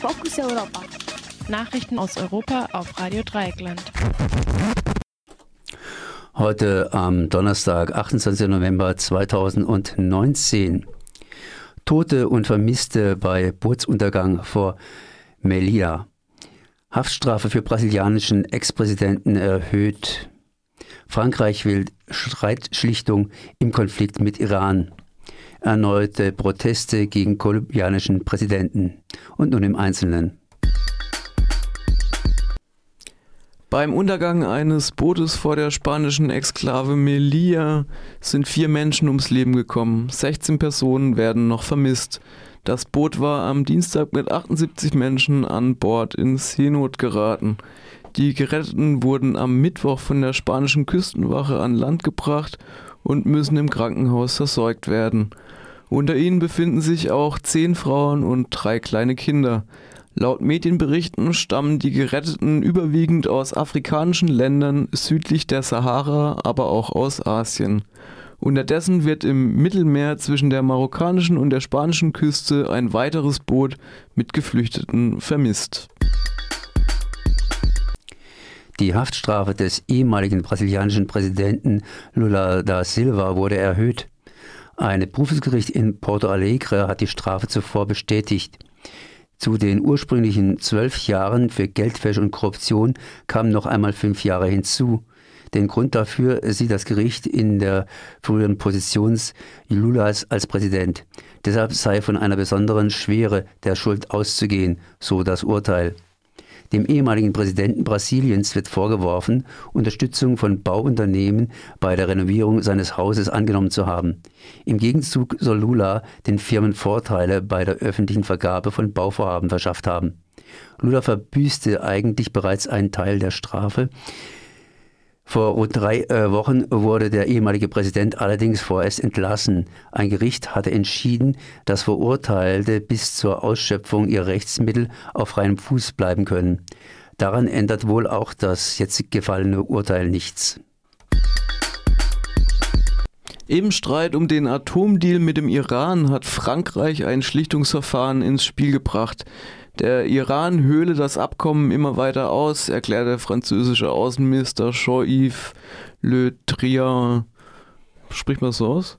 Fokus Europa. Nachrichten aus Europa auf Radio Dreieckland. Heute am Donnerstag, 28. November 2019. Tote und Vermisste bei Bootsuntergang vor Melilla. Haftstrafe für brasilianischen Ex-Präsidenten erhöht. Frankreich will Streitschlichtung im Konflikt mit Iran. Erneute Proteste gegen kolumbianischen Präsidenten. Und nun im Einzelnen. Beim Untergang eines Bootes vor der spanischen Exklave Melilla sind vier Menschen ums Leben gekommen. 16 Personen werden noch vermisst. Das Boot war am Dienstag mit 78 Menschen an Bord in Seenot geraten. Die Geretteten wurden am Mittwoch von der spanischen Küstenwache an Land gebracht und müssen im Krankenhaus versorgt werden. Unter ihnen befinden sich auch zehn Frauen und drei kleine Kinder. Laut Medienberichten stammen die Geretteten überwiegend aus afrikanischen Ländern südlich der Sahara, aber auch aus Asien. Unterdessen wird im Mittelmeer zwischen der marokkanischen und der spanischen Küste ein weiteres Boot mit Geflüchteten vermisst. Die Haftstrafe des ehemaligen brasilianischen Präsidenten Lula da Silva wurde erhöht. Ein Berufsgericht in Porto Alegre hat die Strafe zuvor bestätigt. Zu den ursprünglichen zwölf Jahren für Geldwäsche und Korruption kamen noch einmal fünf Jahre hinzu. Den Grund dafür sieht das Gericht in der früheren Position Lulas als Präsident. Deshalb sei von einer besonderen Schwere der Schuld auszugehen, so das Urteil. Dem ehemaligen Präsidenten Brasiliens wird vorgeworfen, Unterstützung von Bauunternehmen bei der Renovierung seines Hauses angenommen zu haben. Im Gegenzug soll Lula den Firmen Vorteile bei der öffentlichen Vergabe von Bauvorhaben verschafft haben. Lula verbüßte eigentlich bereits einen Teil der Strafe, vor rund drei äh, Wochen wurde der ehemalige Präsident allerdings vorerst entlassen. Ein Gericht hatte entschieden, dass Verurteilte bis zur Ausschöpfung ihrer Rechtsmittel auf freiem Fuß bleiben können. Daran ändert wohl auch das jetzt gefallene Urteil nichts. Im Streit um den Atomdeal mit dem Iran hat Frankreich ein Schlichtungsverfahren ins Spiel gebracht. Der Iran höhle das Abkommen immer weiter aus, erklärt der französische Außenminister Jean-Yves Le Drian. Spricht man so aus?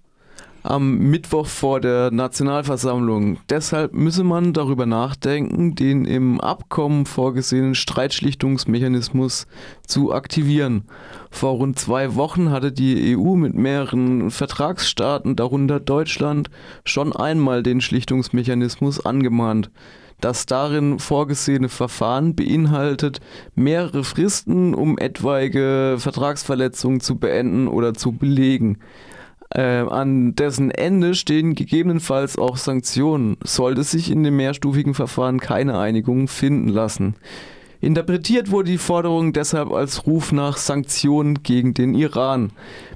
Am Mittwoch vor der Nationalversammlung. Deshalb müsse man darüber nachdenken, den im Abkommen vorgesehenen Streitschlichtungsmechanismus zu aktivieren. Vor rund zwei Wochen hatte die EU mit mehreren Vertragsstaaten, darunter Deutschland, schon einmal den Schlichtungsmechanismus angemahnt. Das darin vorgesehene Verfahren beinhaltet mehrere Fristen, um etwaige Vertragsverletzungen zu beenden oder zu belegen. Äh, an dessen Ende stehen gegebenenfalls auch Sanktionen, sollte sich in dem mehrstufigen Verfahren keine Einigung finden lassen. Interpretiert wurde die Forderung deshalb als Ruf nach Sanktionen gegen den Iran.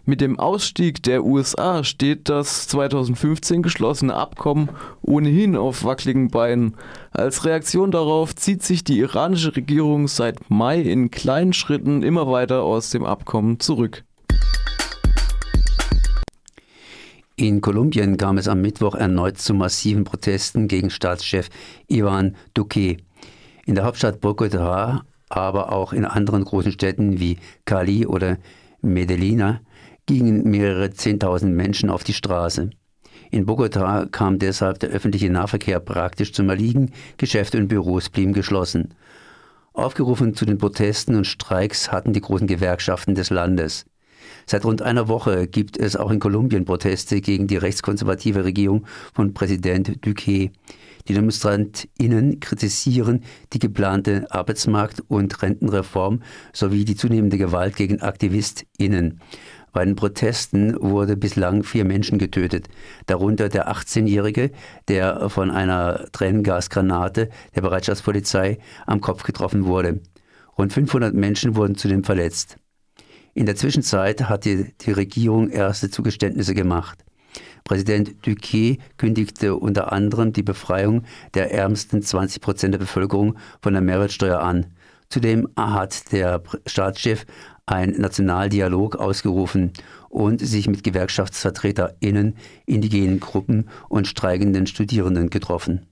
Mit dem Ausstieg der USA steht das 2015 geschlossene Abkommen ohnehin auf wackeligen Beinen. Als Reaktion darauf zieht sich die iranische Regierung seit Mai in kleinen Schritten immer weiter aus dem Abkommen zurück. In Kolumbien kam es am Mittwoch erneut zu massiven Protesten gegen Staatschef Ivan Duque. In der Hauptstadt Bogotá, aber auch in anderen großen Städten wie Cali oder Medellin gingen mehrere Zehntausend Menschen auf die Straße. In Bogotá kam deshalb der öffentliche Nahverkehr praktisch zum Erliegen, Geschäfte und Büros blieben geschlossen. Aufgerufen zu den Protesten und Streiks hatten die großen Gewerkschaften des Landes. Seit rund einer Woche gibt es auch in Kolumbien Proteste gegen die rechtskonservative Regierung von Präsident Duque. Die DemonstrantInnen kritisieren die geplante Arbeitsmarkt- und Rentenreform sowie die zunehmende Gewalt gegen AktivistInnen. Bei den Protesten wurde bislang vier Menschen getötet, darunter der 18-Jährige, der von einer Tränengasgranate der Bereitschaftspolizei am Kopf getroffen wurde. Rund 500 Menschen wurden zudem verletzt. In der Zwischenzeit hat die, Regierung erste Zugeständnisse gemacht. Präsident Duque kündigte unter anderem die Befreiung der ärmsten 20 Prozent der Bevölkerung von der Mehrwertsteuer an. Zudem hat der Staatschef einen Nationaldialog ausgerufen und sich mit GewerkschaftsvertreterInnen, indigenen Gruppen und streikenden Studierenden getroffen.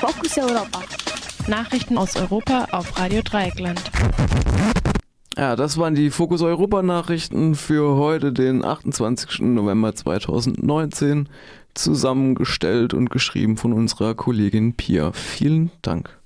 Fokus Europa. Nachrichten aus Europa auf Radio Dreieckland. Ja, das waren die Fokus Europa Nachrichten für heute, den 28. November 2019, zusammengestellt und geschrieben von unserer Kollegin Pia. Vielen Dank.